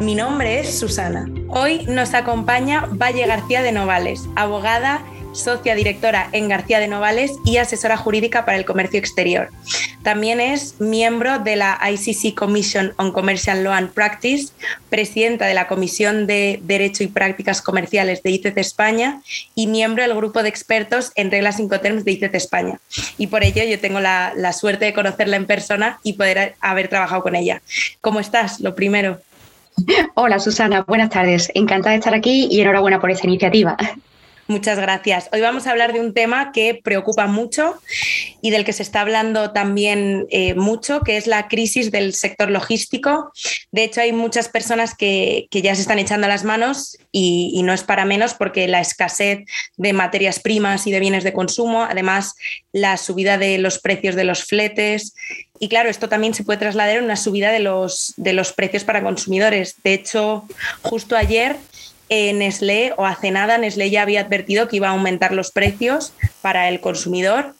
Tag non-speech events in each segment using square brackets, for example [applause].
Mi nombre es Susana. Hoy nos acompaña Valle García de Novales, abogada socia directora en García de Novales y asesora jurídica para el comercio exterior. También es miembro de la ICC Commission on Commercial Law and Practice, presidenta de la Comisión de Derecho y Prácticas Comerciales de ICC España y miembro del grupo de expertos en reglas Incoterms de ICC España. Y por ello yo tengo la, la suerte de conocerla en persona y poder haber trabajado con ella. ¿Cómo estás? Lo primero. Hola Susana, buenas tardes. Encantada de estar aquí y enhorabuena por esta iniciativa. Muchas gracias. Hoy vamos a hablar de un tema que preocupa mucho y del que se está hablando también eh, mucho, que es la crisis del sector logístico. De hecho, hay muchas personas que, ya se están echando las manos y, y, no es para menos porque la escasez de materias primas y de bienes de consumo, además la subida de los precios de los fletes. Y claro, esto también se puede trasladar en una subida de los, de los precios para consumidores. De hecho, justo ayer eh, Nestlé o hace nada Nestlé ya había advertido que iba a aumentar los precios para el consumidor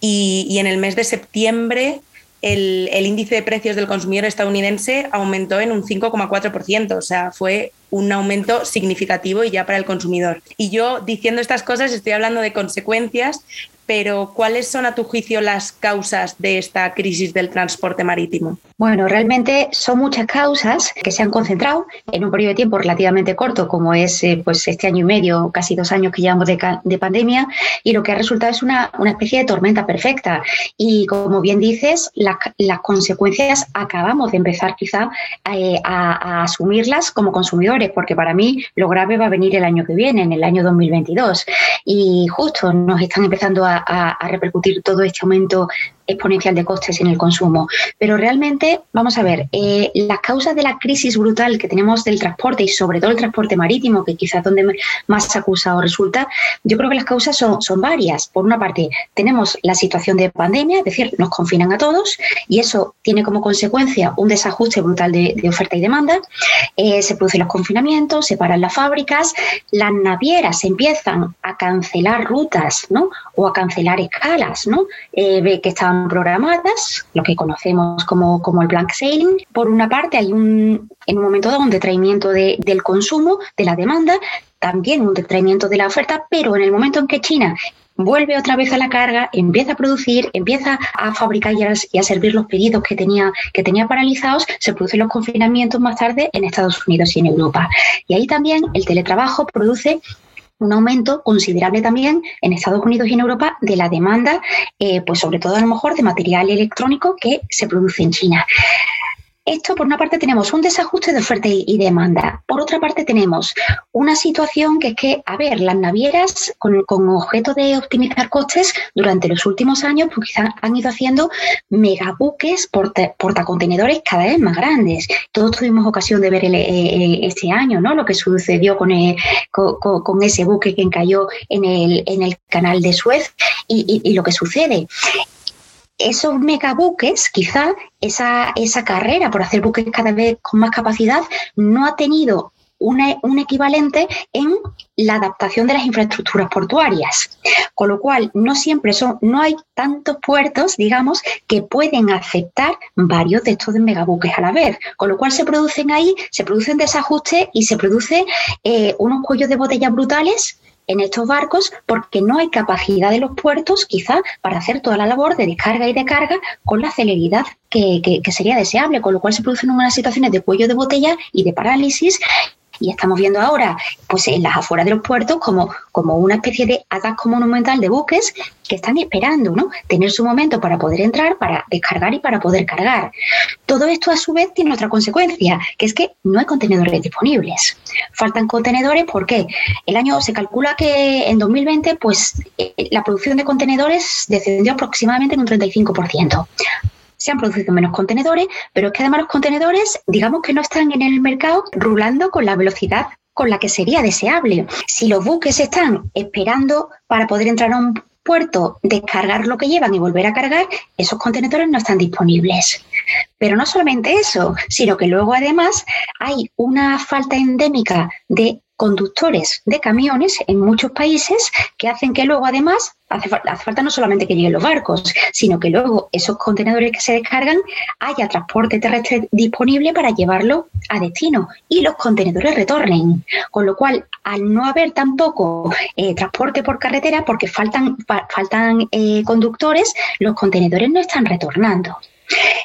y, en el mes de septiembre el, el, índice de precios del consumidor estadounidense aumentó en un 5,4%, o sea, fue un aumento significativo y ya para el consumidor. Y yo diciendo estas cosas estoy hablando de consecuencias, pero ¿cuáles son a tu juicio las causas de esta crisis del transporte marítimo? Bueno, realmente son muchas causas que se han concentrado en un periodo de tiempo relativamente corto, como es eh, pues este año y medio, casi dos años que llevamos de, pandemia, y lo que ha resultado es una, especie de tormenta perfecta. Y como bien dices, las consecuencias acabamos de empezar quizá eh, a, asumirlas como consumidores, porque para mí lo grave va a venir el año que viene, en el año 2022. Y justo nos están empezando a, a, repercutir todo este aumento exponencial de costes en el consumo. Pero realmente, vamos a ver, eh, las causas de la crisis brutal que tenemos del transporte y sobre todo el transporte marítimo, que quizás donde más acusado resulta, yo creo que las causas son, varias. Por una parte, tenemos la situación de pandemia, es decir, nos confinan a todos y eso tiene como consecuencia un desajuste brutal de, oferta y demanda. Eh, se producen los confinamientos, se paran las fábricas, las navieras empiezan a cancelar rutas ¿no? o a cancelar escalas ¿no? Eh, que estaban programadas, lo que conocemos como, como el blank sailing. Por una parte, hay un, en un momento dado un detraimiento del consumo, de la demanda, también un detraimiento de la oferta, pero en el momento en que China vuelve otra vez a la carga, empieza a producir, empieza a fabricar y a, y a, servir los pedidos que tenía, que tenía paralizados, se producen los confinamientos más tarde en Estados Unidos y en Europa. Y ahí también el teletrabajo produce un aumento considerable también en Estados Unidos y en Europa de la demanda, eh, pues sobre todo a lo mejor de material electrónico que se produce en China. Esto, por una parte, tenemos un desajuste de oferta y demanda. Por otra parte, tenemos una situación que es que, a ver, las navieras, con, objeto de optimizar costes, durante los últimos años, pues quizás han ido haciendo megabuques porta, portacontenedores cada vez más grandes. Todos tuvimos ocasión de ver este año, ¿no? Lo que sucedió con, con, ese buque que encalló en el, en el canal de Suez y, y lo que sucede esos megabuques, quizá esa, esa carrera por hacer buques cada vez con más capacidad, no ha tenido un equivalente en la adaptación de las infraestructuras portuarias. Con lo cual, no siempre son, no hay tantos puertos, digamos, que pueden aceptar varios de estos megabuques a la vez. Con lo cual se producen ahí, se producen desajustes y se producen eh, unos cuellos de botella brutales en estos barcos porque no hay capacidad de los puertos quizá para hacer toda la labor de descarga y de carga con la celeridad que, sería deseable, con lo cual se producen unas situaciones de cuello de botella y de parálisis y estamos viendo ahora, pues en las afueras de los puertos, como, como una especie de atasco monumental de buques que están esperando ¿no? tener su momento para poder entrar, para descargar y para poder cargar. Todo esto a su vez tiene otra consecuencia, que es que no hay contenedores disponibles. Faltan contenedores porque el año se calcula que en 2020 pues, eh, la producción de contenedores descendió aproximadamente en un 35%. Se han producido menos contenedores, pero es que además los contenedores, digamos que no están en el mercado rulando con la velocidad con la que sería deseable. Si los buques están esperando para poder entrar a un puerto, descargar lo que llevan y volver a cargar, esos contenedores no están disponibles. Pero no solamente eso, sino que luego además hay una falta endémica de conductores de camiones en muchos países que hacen que luego además hace, falta no solamente que lleguen los barcos, sino que luego esos contenedores que se descargan haya transporte terrestre disponible para llevarlo a destino y los contenedores retornen. Con lo cual, al no haber tampoco eh, transporte por carretera, porque faltan, faltan eh, conductores, los contenedores no están retornando.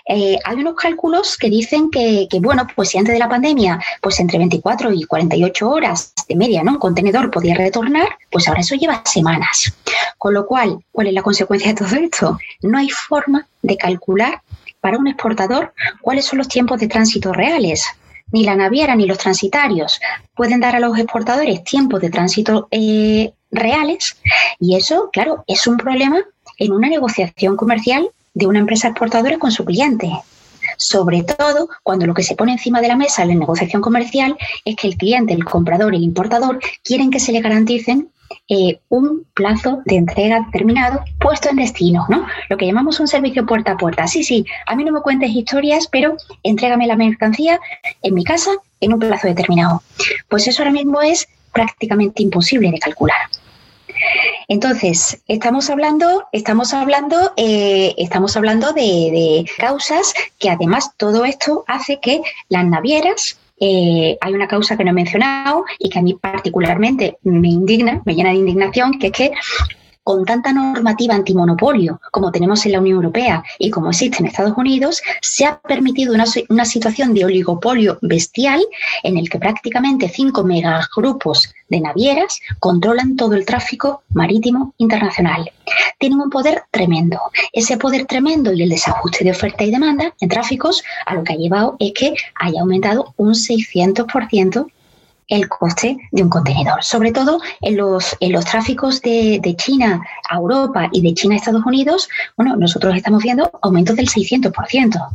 Eh, hay unos cálculos que dicen que, bueno, pues si antes de la pandemia, pues entre 24 y 48 horas de media, ¿no? Un contenedor podía retornar, pues ahora eso lleva semanas. Con lo cual, ¿cuál es la consecuencia de todo esto? No hay forma de calcular para un exportador cuáles son los tiempos de tránsito reales. Ni la naviera ni los transitarios pueden dar a los exportadores tiempos de tránsito eh, reales y eso, claro, es un problema en una negociación comercial de una empresa exportadora con su cliente. Sobre todo cuando lo que se pone encima de la mesa en la negociación comercial es que el cliente, el comprador y el importador quieren que se le garanticen eh, un plazo de entrega determinado puesto en destino, ¿no? Lo que llamamos un servicio puerta a puerta. Sí, sí, a mí no me cuentes historias, pero entrégame la mercancía en mi casa en un plazo determinado. Pues eso ahora mismo es prácticamente imposible de calcular. Entonces, estamos hablando, estamos hablando, eh, estamos hablando de, causas que además todo esto hace que las navieras eh, hay una causa que no he mencionado y que a mí particularmente me indigna, me llena de indignación, que es que con tanta normativa antimonopolio como tenemos en la Unión Europea y como existe en Estados Unidos, se ha permitido una, situación de oligopolio bestial en el que prácticamente cinco megagrupos de navieras controlan todo el tráfico marítimo internacional. Tienen un poder tremendo. Ese poder tremendo y el desajuste de oferta y demanda en tráficos a lo que ha llevado es que haya aumentado un 600% el coste de un contenedor, sobre todo en los, en los tráficos de, China a Europa y de China a Estados Unidos, bueno, nosotros estamos viendo aumentos del 600%.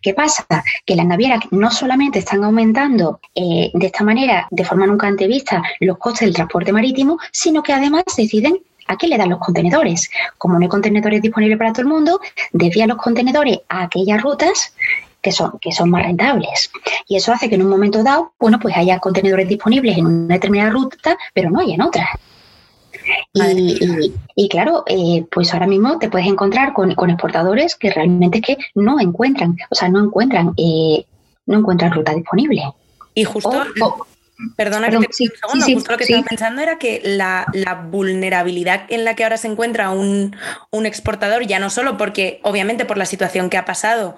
¿Qué pasa? Que las navieras no solamente están aumentando eh, de esta manera, de forma nunca antevista, los costes del transporte marítimo, sino que además deciden ¿A quién le dan los contenedores? Como no hay contenedores disponibles para todo el mundo, desvían los contenedores a aquellas rutas que son, que son más rentables. Y eso hace que en un momento dado, bueno, pues haya contenedores disponibles en una determinada ruta, pero no hay en otra. Y, claro, eh, pues ahora mismo te puedes encontrar con, exportadores que realmente que no encuentran, o sea, no encuentran, eh, no encuentran ruta disponible. Y justo, perdona que te sí, un segundo, justo lo que estaba pensando era que la, vulnerabilidad en la que ahora se encuentra un, un exportador, ya no solo porque, obviamente, por la situación que ha pasado,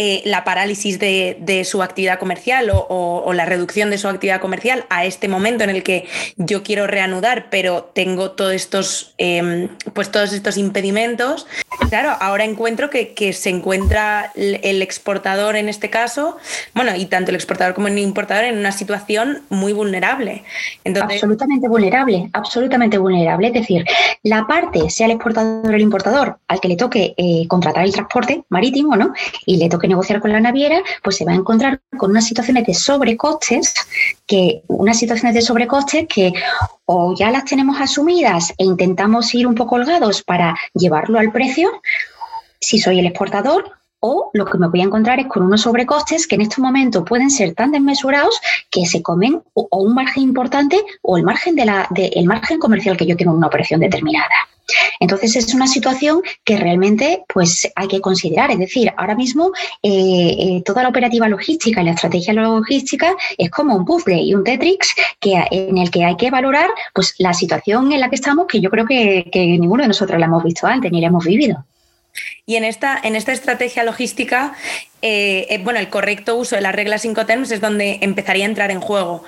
eh, la parálisis de, su actividad comercial o, la reducción de su actividad comercial a este momento en el que yo quiero reanudar, pero tengo todos estos, em, pues todos estos impedimentos. Claro, ahora encuentro que, se encuentra el exportador en este caso, bueno, y tanto el exportador como el importador en una situación muy vulnerable. absolutamente vulnerable, absolutamente vulnerable. Es decir, la parte, sea el exportador o el importador, al que le toque eh, contratar el transporte marítimo, ¿no? Y le toque negociar con la naviera, pues se va a encontrar con unas situaciones de sobrecostes, que unas situaciones de sobrecostes que o ya las tenemos asumidas e intentamos ir un poco holgados para llevarlo al precio, si soy el exportador, o lo que me voy a encontrar es con unos sobrecostes que en este momento pueden ser tan desmesurados que se comen o, un margen importante o el margen de la de, el margen comercial que yo tengo en una operación determinada. Entonces es una situación que realmente pues hay que considerar. Es decir, ahora mismo eh, eh, toda la operativa logística y la estrategia logística es como un puzzle y un Tetrix que, en el que hay que valorar pues la situación en la que estamos, que yo creo que, que ninguno de nosotros la hemos visto antes ni la hemos vivido. Y en esta, en esta estrategia logística, eh, eh, bueno, el correcto uso de las reglas Incoterms es donde empezaría a entrar en juego.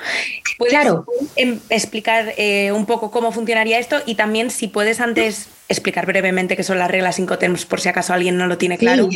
¿Puedes claro. Em, explicar eh, un poco cómo funcionaría esto? Y también, si puedes antes explicar brevemente qué son las reglas Incoterms, por si acaso alguien no lo tiene claro.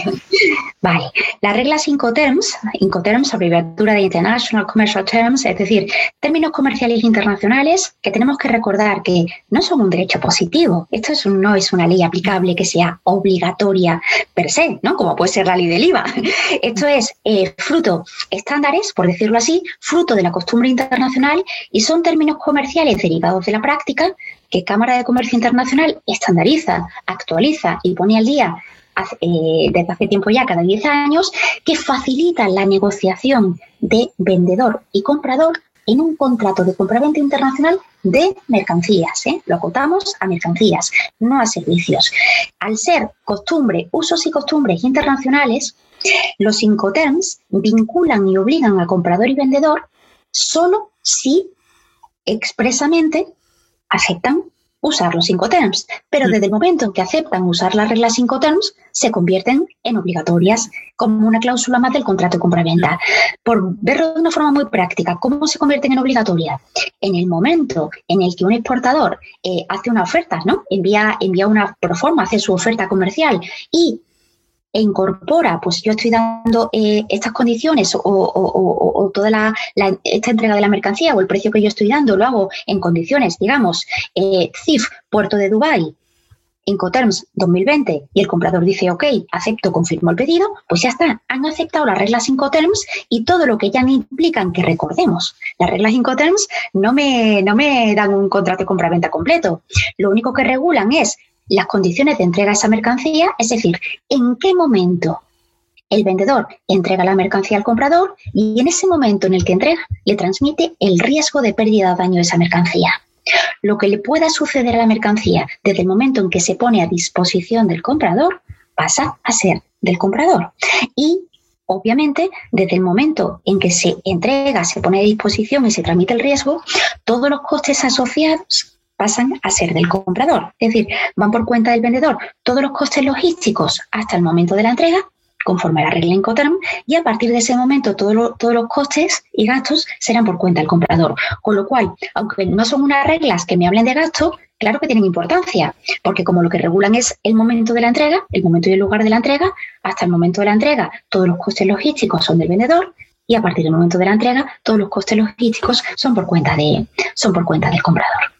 Vale, las reglas Incoterms, Incoterms, abreviatura de International Commercial Terms, es decir, términos comerciales internacionales que tenemos que recordar que no son un derecho positivo. Esto no es una ley aplicable que sea obligatoria per se, ¿no? Como puede ser la ley del IVA. [laughs] Esto es eh, fruto estándares, por decirlo así, fruto de la costumbre internacional y son términos comerciales derivados de la práctica que Cámara de Comercio Internacional estandariza, actualiza y pone al día eh, desde hace tiempo ya, cada 10 años, que facilitan la negociación de vendedor y comprador en un contrato de compraventa internacional de mercancías. ¿eh? Lo acotamos a mercancías, no a servicios. Al ser costumbre, usos y costumbres internacionales, los Incoterms vinculan y obligan al comprador y vendedor solo si expresamente aceptan usar los Incoterms, pero mm. desde el momento en que aceptan usar las reglas Incoterms, se convierten en obligatorias como una cláusula más del contrato de compraventa. Por verlo de una forma muy práctica, ¿cómo se convierten en obligatorias? En el momento en el que un exportador eh, hace una oferta, ¿no? Envía, envía una proforma, hace su oferta comercial y e incorpora, pues yo estoy dando eh, estas condiciones o, toda la, esta entrega de la mercancía o el precio que yo estoy dando lo hago en condiciones, digamos, eh, CIF, Puerto de Dubái, Incoterms 2020 y el comprador dice, ok, acepto, confirmo el pedido, pues ya está, han aceptado las reglas Incoterms y todo lo que ya implican que recordemos. Las reglas Incoterms no me, no me dan un contrato de compra-venta completo. Lo único que regulan es las condiciones de entrega de esa mercancía, es decir, en qué momento el vendedor entrega la mercancía al comprador y en ese momento en el que entrega le transmite el riesgo de pérdida o daño de esa mercancía. Lo que le pueda suceder a la mercancía desde el momento en que se pone a disposición del comprador pasa a ser del comprador. Y obviamente, desde el momento en que se entrega, se pone a disposición y se transmite el riesgo, todos los costes asociados pasan a ser del comprador. Es decir, van por cuenta del vendedor todos los costes logísticos hasta el momento de la entrega, conforme a la regla Incoterm, y a partir de ese momento todos los costes y gastos serán por cuenta del comprador. Con lo cual, aunque no son unas reglas que me hablen de gasto, claro que tienen importancia, porque como lo que regulan es el momento de la entrega, el momento y el lugar de la entrega, hasta el momento de la entrega todos los costes logísticos son del vendedor y a partir del momento de la entrega todos los costes logísticos son por cuenta, de, son por cuenta del comprador.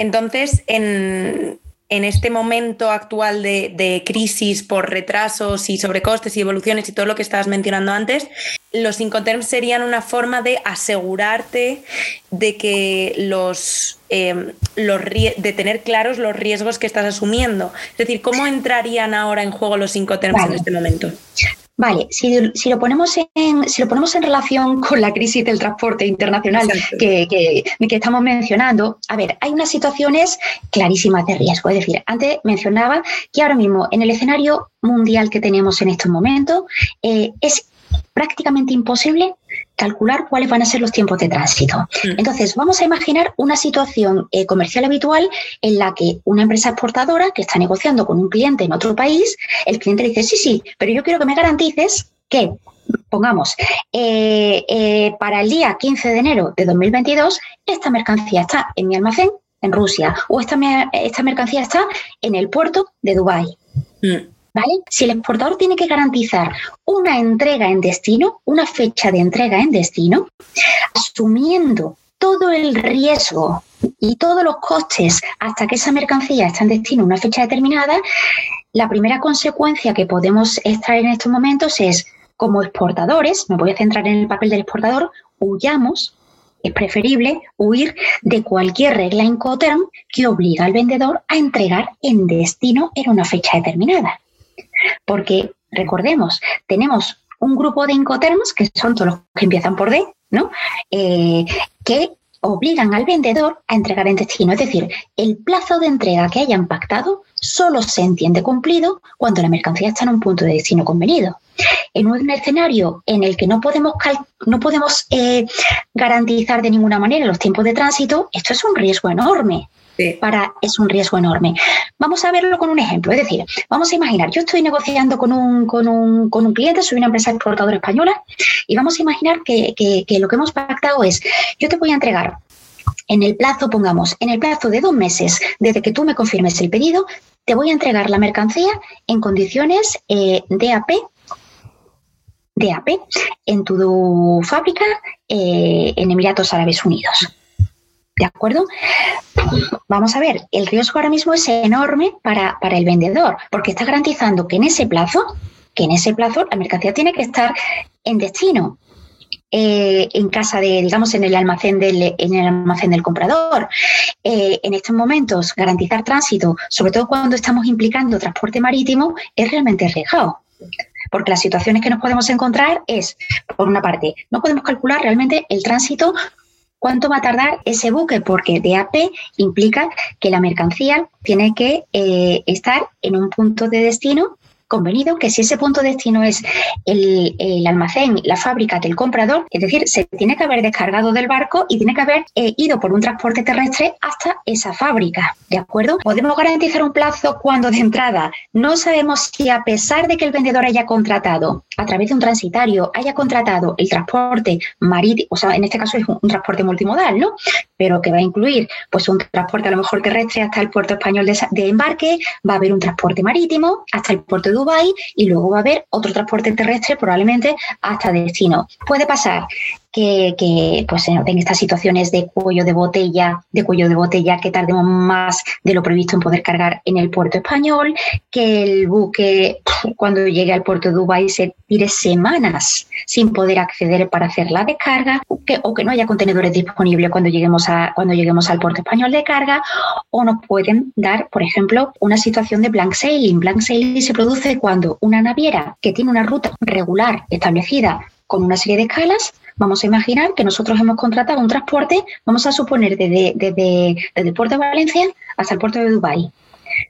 Entonces, en, este momento actual de, crisis por retrasos y sobrecostes y evoluciones y todo lo que estabas mencionando antes, los Incoterms serían una forma de asegurarte de que los, em, los de tener claros los riesgos que estás asumiendo. Es decir, ¿cómo entrarían ahora en juego los Incoterms en este momento? Vale, si, lo ponemos en, si lo ponemos en relación [laughs] con la crisis del transporte internacional que, que, estamos mencionando, a ver, hay unas situaciones clarísimas de riesgo. Es decir, antes mencionaba que ahora mismo en el escenario mundial que tenemos en estos momentos eh, es prácticamente imposible calcular cuáles van a ser los tiempos de tránsito. Mm. Entonces, vamos a imaginar una situación eh, comercial habitual en la que una empresa exportadora que está negociando con un cliente en otro país, el cliente dice, sí, sí, pero yo quiero que me garantices que, pongamos, eh, eh, para el día 15 de enero de 2022, esta mercancía está en mi almacén en Rusia o esta, esta mercancía está en el puerto de Dubái. Mm. Si el exportador tiene que garantizar una entrega en destino, una fecha de entrega en destino, asumiendo todo el riesgo y todos los costes hasta que esa mercancía está en destino una fecha determinada, la primera consecuencia que podemos extraer en estos momentos es, como exportadores, me voy a centrar en el papel del exportador, huyamos, es preferible huir de cualquier regla Incoterm que obliga al vendedor a entregar en destino en una fecha determinada. Porque recordemos, tenemos un grupo de incoterms, que son todos los que empiezan por D, ¿no? Eh, que obligan al vendedor a entregar en destino. Es decir, el plazo de entrega que hayan pactado solo se entiende cumplido cuando la mercancía está en un punto de destino convenido. En un escenario en el que no podemos, no podemos eh, garantizar de ninguna manera los tiempos de tránsito, esto es un riesgo enorme para, es un riesgo enorme. Vamos a verlo con un ejemplo, es decir, vamos a imaginar, yo estoy negociando con un, con un, con un cliente, soy una empresa exportadora española, y vamos a imaginar que, que lo que hemos pactado es, yo te voy a entregar en el plazo, pongamos, en el plazo de dos meses desde que tú me confirmes el pedido, te voy a entregar la mercancía en condiciones eh, DAP, DAP en tu fábrica eh, en Emiratos Árabes Unidos. ¿De acuerdo? Vamos a ver, el riesgo ahora mismo es enorme para, para el vendedor, porque está garantizando que en ese plazo, que en ese plazo la mercancía tiene que estar en destino. Eh, en casa de, digamos, en el almacén del, en el almacén del comprador. Eh, en estos momentos, garantizar tránsito, sobre todo cuando estamos implicando transporte marítimo, es realmente arriesgado. Porque las situaciones que nos podemos encontrar es, por una parte, no podemos calcular realmente el tránsito cuánto va a tardar ese buque, porque DAP implica que la mercancía tiene que eh, estar en un punto de destino convenido que si ese punto de destino es el, almacén, la fábrica del comprador, es decir, se tiene que haber descargado del barco y tiene que haber eh, ido por un transporte terrestre hasta esa fábrica, ¿de acuerdo? Podemos garantizar un plazo cuando de entrada no sabemos si a pesar de que el vendedor haya contratado a través de un transitario, haya contratado el transporte marítimo, o sea, en este caso es un, transporte multimodal, ¿no? Pero que va a incluir pues un transporte a lo mejor terrestre hasta el puerto español de, de embarque, va a haber un transporte marítimo hasta el puerto de Y luego va a haber otro transporte terrestre probablemente hasta destino. Puede pasar que, pues en estas situaciones de cuello de botella, de cuello de botella que tardemos más de lo previsto en poder cargar en el puerto español, que el buque cuando llegue al puerto de Dubái se tire semanas sin poder acceder para hacer la descarga, que, o que no haya contenedores disponibles cuando lleguemos a cuando lleguemos al puerto español de carga, o nos pueden dar, por ejemplo, una situación de blank sailing. Blank sailing se produce cuando una naviera que tiene una ruta regular establecida con una serie de escalas Vamos a imaginar que nosotros hemos contratado un transporte, vamos a suponer desde, desde, el puerto de Valencia hasta el puerto de Dubái.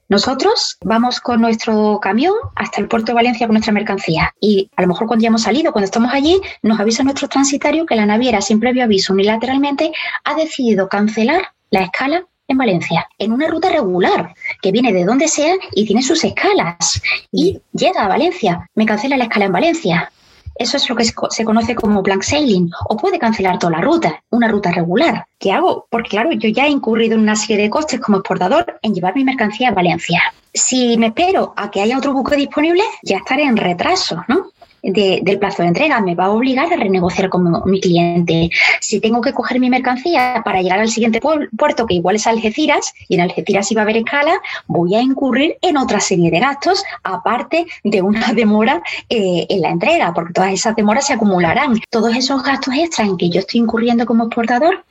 Nosotros vamos con nuestro camión hasta el puerto de Valencia con nuestra mercancía y a lo mejor cuando ya hemos salido, cuando estamos allí, nos avisa nuestro transitario que la naviera, sin previo aviso unilateralmente, ha decidido cancelar la escala en Valencia, en una ruta regular, que viene de donde sea y tiene sus escalas. Y llega a Valencia, me cancela la escala en Valencia. Eso es lo que se conoce como blank sailing o puede cancelar toda la ruta, una ruta regular. ¿Qué hago? Porque claro, yo ya he incurrido en una serie de costes como exportador en llevar mi mercancía a Valencia. Si me espero a que haya otro buque disponible, ya estaré en retraso, ¿no? Del plazo de entrega, me va a obligar a renegociar con mi cliente. Si tengo que coger mi mercancía para llegar al siguiente puerto, que igual es Algeciras, y en Algeciras iba a haber escala, voy a incurrir en otra serie de gastos, aparte de una [laughs] demora eh, en la entrega, porque todas esas demoras se acumularán. Todos esos gastos extras en que yo estoy incurriendo como exportador,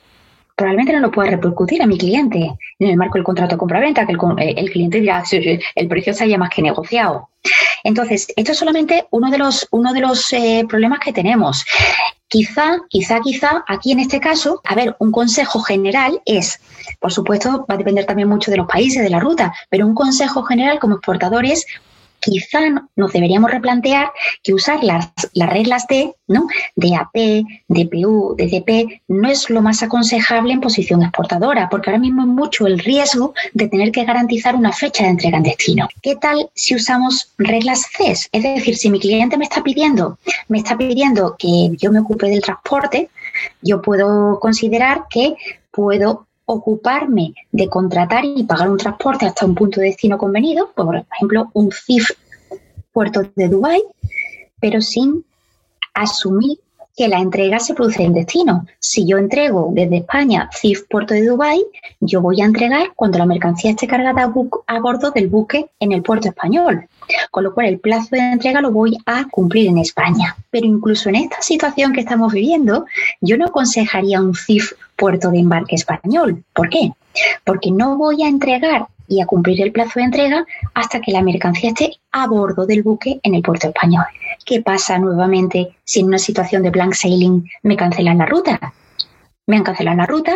probablemente no lo pueda repercutir a mi cliente en el marco del contrato de compraventa, que el, eh, el cliente dirá, el precio se haya más que negociado. Entonces, esto es solamente uno de los, uno de los eh, problemas que tenemos. Quizá, quizá, quizá, aquí en este caso, a ver, un consejo general es, por supuesto, va a depender también mucho de los países, de la ruta, pero un consejo general como exportadores quizá nos deberíamos replantear que usar las, las reglas de, ¿no? de AP, DPU, DDP, no es lo más aconsejable en posición exportadora, porque ahora mismo es mucho el riesgo de tener que garantizar una fecha de entrega en destino. ¿Qué tal si usamos reglas CES? Es decir, si mi cliente me está pidiendo, me está pidiendo que yo me ocupe del transporte, yo puedo considerar que puedo ocuparme de contratar y pagar un transporte hasta un punto de destino convenido, por ejemplo, un CIF puerto de Dubái, pero sin asumir que la entrega se produce en destino. Si yo entrego desde España CIF Puerto de Dubái, yo voy a entregar cuando la mercancía esté cargada a, bordo del buque en el puerto español. Con lo cual el plazo de entrega lo voy a cumplir en España. Pero incluso en esta situación que estamos viviendo, yo no aconsejaría un CIF puerto de embarque español. ¿Por qué? Porque no voy a entregar y a cumplir el plazo de entrega hasta que la mercancía esté a bordo del buque en el puerto español. ¿Qué pasa nuevamente si en una situación de blank sailing me cancelan la ruta? Me han cancelado la ruta,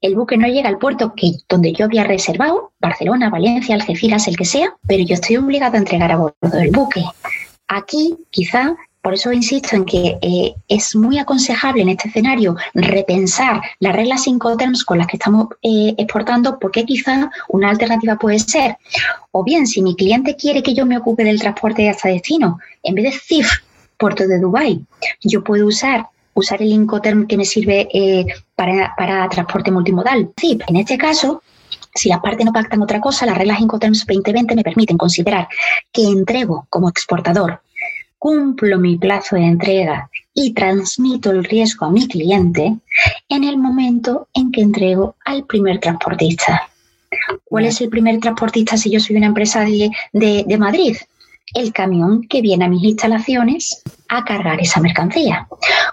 el buque no llega al puerto que, donde yo había reservado, Barcelona, Valencia, Algeciras, el que sea, pero yo estoy obligado a entregar a bordo del buque. Aquí, quizá, por eso insisto en que eh, es muy aconsejable en este escenario repensar las reglas Incoterms con las que estamos eh, exportando, porque quizá una alternativa puede ser, o bien si mi cliente quiere que yo me ocupe del transporte hasta destino, en vez de CIF, puerto de Dubái, yo puedo usar usar el Incoterm que me sirve eh, para, para transporte multimodal. CIF, en este caso, si las partes no pactan otra cosa, las reglas Incoterms 2020 me permiten considerar que entrego como exportador cumplo mi plazo de entrega y transmito el riesgo a mi cliente, en el momento en que entrego al primer transportista. ¿Cuál es el primer transportista si yo soy una empresa de, de Madrid? el camión que viene a mis instalaciones a cargar esa mercancía.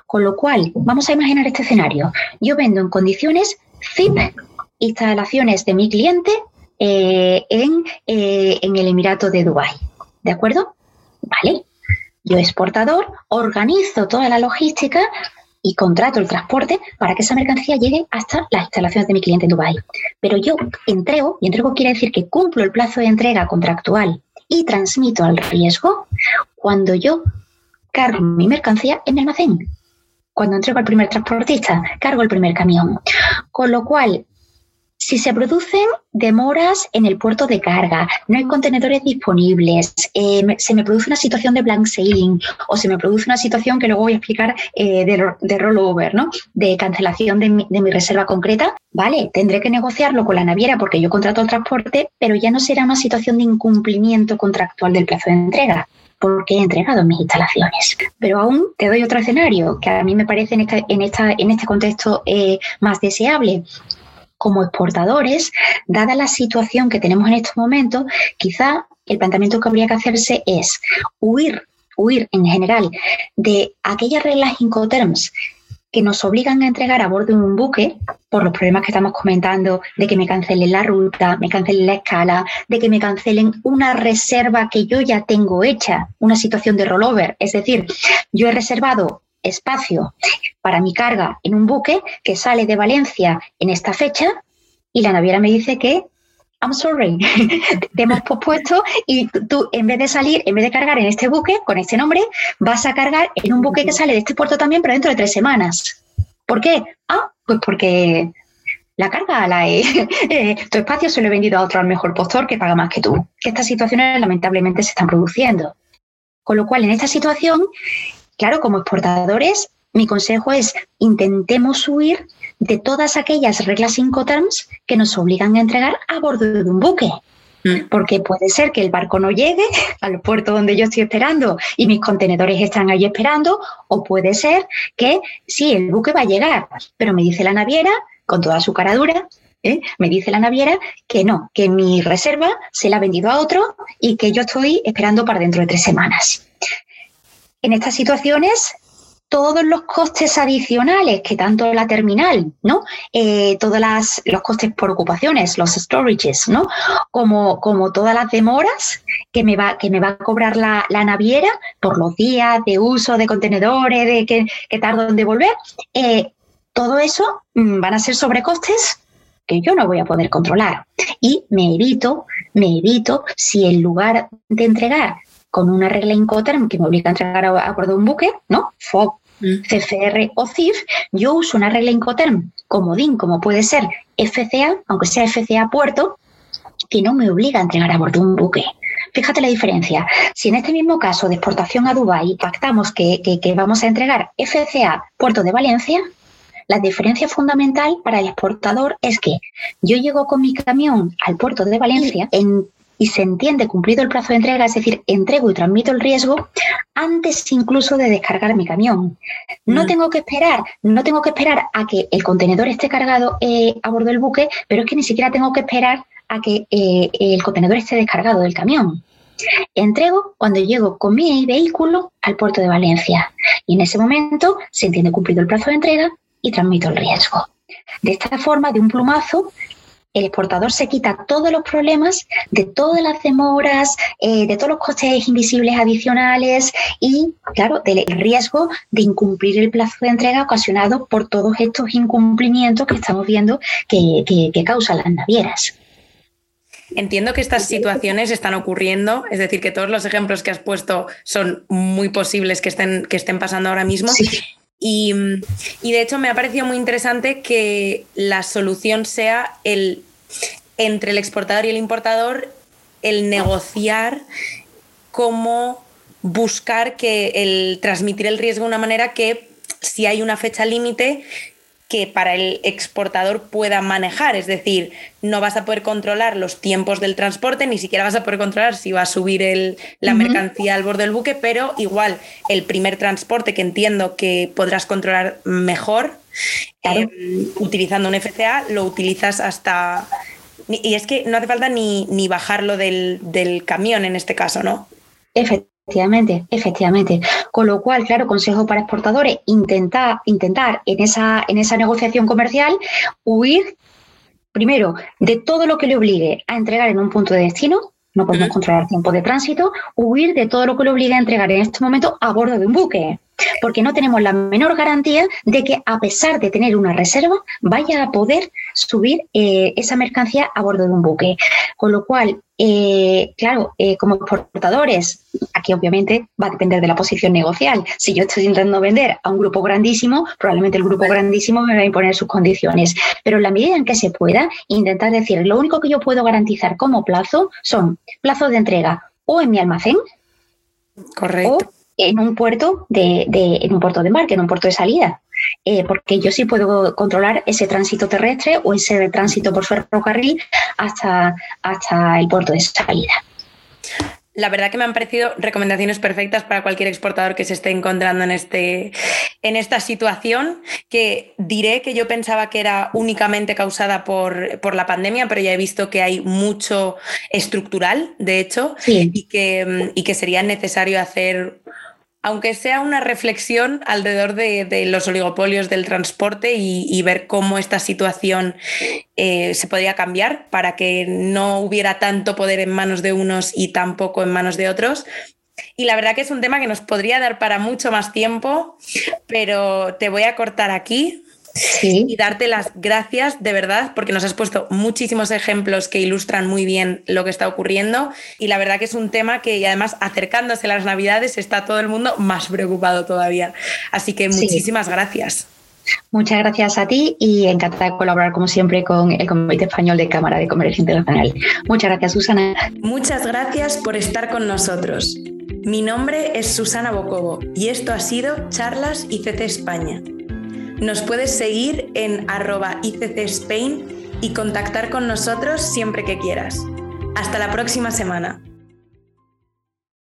Con lo cual, vamos a imaginar este escenario. Yo vendo en condiciones ZIP instalaciones de mi cliente eh, en, eh, en el Emirato de Dubái. ¿De acuerdo? Vale. Yo, exportador, organizo toda la logística y contrato el transporte para que esa mercancía llegue hasta las instalaciones de mi cliente en Dubái. Pero yo entrego, y entrego quiere decir que cumplo el plazo de entrega contractual y transmito al riesgo cuando yo cargo mi mercancía en mi almacén. Cuando entrego al primer transportista, cargo el primer camión. Con lo cual, si se producen demoras en el puerto de carga, no hay contenedores disponibles, eh, se me produce una situación de blank sailing o se me produce una situación que luego voy a explicar eh, de, rollover, ¿no? de cancelación de mi, de mi, reserva concreta, vale, tendré que negociarlo con la naviera porque yo contrato el transporte, pero ya no será una situación de incumplimiento contractual del plazo de entrega porque he entregado mis instalaciones. Pero aún te doy otro escenario que a mí me parece en, en, esta, en este contexto eh, más deseable como exportadores, dada la situación que tenemos en estos momentos, quizá el planteamiento que habría que hacerse es huir, huir en general de aquellas reglas Incoterms que nos obligan a entregar a bordo de un buque, por los problemas que estamos comentando, de que me cancelen la ruta, me cancelen la escala, de que me cancelen una reserva que yo ya tengo hecha, una situación de rollover. Es decir, yo he reservado espacio para mi carga en un buque que sale de Valencia en esta fecha y la naviera me dice que I'm sorry, [laughs] te hemos pospuesto y tú en vez de salir, en vez de cargar en este buque con este nombre, vas a cargar en un buque que sale de este puerto también, pero dentro de tres semanas. ¿Por qué? Ah, pues porque la carga, la [laughs] eh, tu espacio se lo he vendido a otro al mejor postor que paga más que tú. Que estas situaciones lamentablemente se están produciendo. Con lo cual, en esta situación, Claro, como exportadores, mi consejo es intentemos huir de todas aquellas reglas Incoterms que nos obligan a entregar a bordo de un buque. Mm. Porque puede ser que el barco no llegue [laughs] al puerto donde yo estoy esperando y mis contenedores están ahí esperando, o puede ser que sí, el buque va a llegar, pero me dice la naviera, con toda su cara dura, ¿eh? me dice la naviera que no, que mi reserva se la ha vendido a otro y que yo estoy esperando para dentro de tres semanas. En estas situaciones, todos los costes adicionales que tanto la terminal, ¿no? Eh, todos los costes por ocupaciones, los storages, ¿no? Como, como todas las demoras que me va, que me va a cobrar la, naviera por los días de uso de contenedores, de que, tardo en devolver, eh, todo eso mm, van a ser sobrecostes que yo no voy a poder controlar. Y me evito, me evito, si en lugar de entregar con una regla Incoterm que me obliga a entregar a, bordo de un buque, ¿no? FOB, mm. CFR o CIF, yo uso una regla Incoterm comodín, como puede ser FCA, aunque sea FCA puerto, que no me obliga a entregar a bordo un buque. Fíjate la diferencia. Si en este mismo caso de exportación a Dubái pactamos que, que, vamos a entregar FCA puerto de Valencia, la diferencia fundamental para el exportador es que yo llego con mi camión al puerto de Valencia en y se entiende cumplido el plazo de entrega, es decir, entrego y transmito el riesgo antes incluso de descargar mi camión. No mm. tengo que esperar, no tengo que esperar a que el contenedor esté cargado eh, a bordo del buque, pero es que ni siquiera tengo que esperar a que eh, el contenedor esté descargado del camión. Entrego cuando llego con mi vehículo al puerto de Valencia y en ese momento se entiende cumplido el plazo de entrega y transmito el riesgo. De esta forma, de un plumazo, el exportador se quita todos los problemas de todas las demoras, eh, de todos los costes invisibles adicionales y, claro, del riesgo de incumplir el plazo de entrega ocasionado por todos estos incumplimientos que estamos viendo que, causan las navieras. Entiendo que estas situaciones están ocurriendo, es decir, que todos los ejemplos que has puesto son muy posibles que estén, que estén pasando ahora mismo. Y, y, de hecho me ha parecido muy interesante que la solución sea el entre el exportador y el importador el negociar cómo buscar que el transmitir el riesgo de una manera que si hay una fecha límite que para el exportador pueda manejar, es decir, no vas a poder controlar los tiempos del transporte, ni siquiera vas a poder controlar si va a subir la mercancía al borde del buque, pero igual el primer transporte que entiendo que podrás controlar mejor, em, utilizando un FCA, lo utilizas hasta... Y es que no hace falta ni, ni bajarlo del, del camión en este caso, ¿no? Efectivamente, efectivamente. Con lo cual, claro, consejo para exportadores, intentar, intentar en esa, en esa negociación comercial huir primero de todo lo que le obligue a entregar en un punto de destino, no podemos controlar tiempo de tránsito, huir de todo lo que le obligue a entregar en este momento a bordo de un buque porque no tenemos la menor garantía de que a pesar de tener una reserva, vaya a poder subir eh, esa mercancía a bordo de un buque. Con lo cual, eh, claro, eh, como exportadores, aquí obviamente va a depender de la posición negocial. Si yo estoy intentando vender a un grupo grandísimo, probablemente el grupo grandísimo me va a imponer sus condiciones. Pero en la medida en que se pueda, intentar decir, lo único que yo puedo garantizar como plazo son plazos de entrega o en mi almacén, Correcto en un puerto de, en un puerto de embarque, en un puerto de salida. Eh, porque yo sí puedo controlar ese tránsito terrestre o ese tránsito por ferrocarril hasta, hasta el puerto de salida. La verdad que me han parecido recomendaciones perfectas para cualquier exportador que se esté encontrando en, este, en esta situación, que diré que yo pensaba que era únicamente causada por, por la pandemia, pero ya he visto que hay mucho estructural, de hecho, y, que, y que sería necesario hacer aunque sea una reflexión alrededor de, los oligopolios del transporte y, ver cómo esta situación eh, se podría cambiar para que no hubiera tanto poder en manos de unos y tampoco en manos de otros. Y la verdad que es un tema que nos podría dar para mucho más tiempo, pero te voy a cortar aquí y darte las gracias de verdad porque nos has puesto muchísimos ejemplos que ilustran muy bien lo que está ocurriendo y la verdad que es un tema que además acercándose a las navidades está todo el mundo más preocupado todavía. Así que muchísimas gracias. Muchas gracias a ti y encantada de colaborar como siempre con el Comité Español de Cámara de Comercio Internacional. Muchas gracias, Susana. Muchas gracias por estar con nosotros. Mi nombre es Susana Bocobo y esto ha sido Charlas ICC España. Nos puedes seguir en arroba Spain y contactar con nosotros siempre que quieras. Hasta la próxima semana.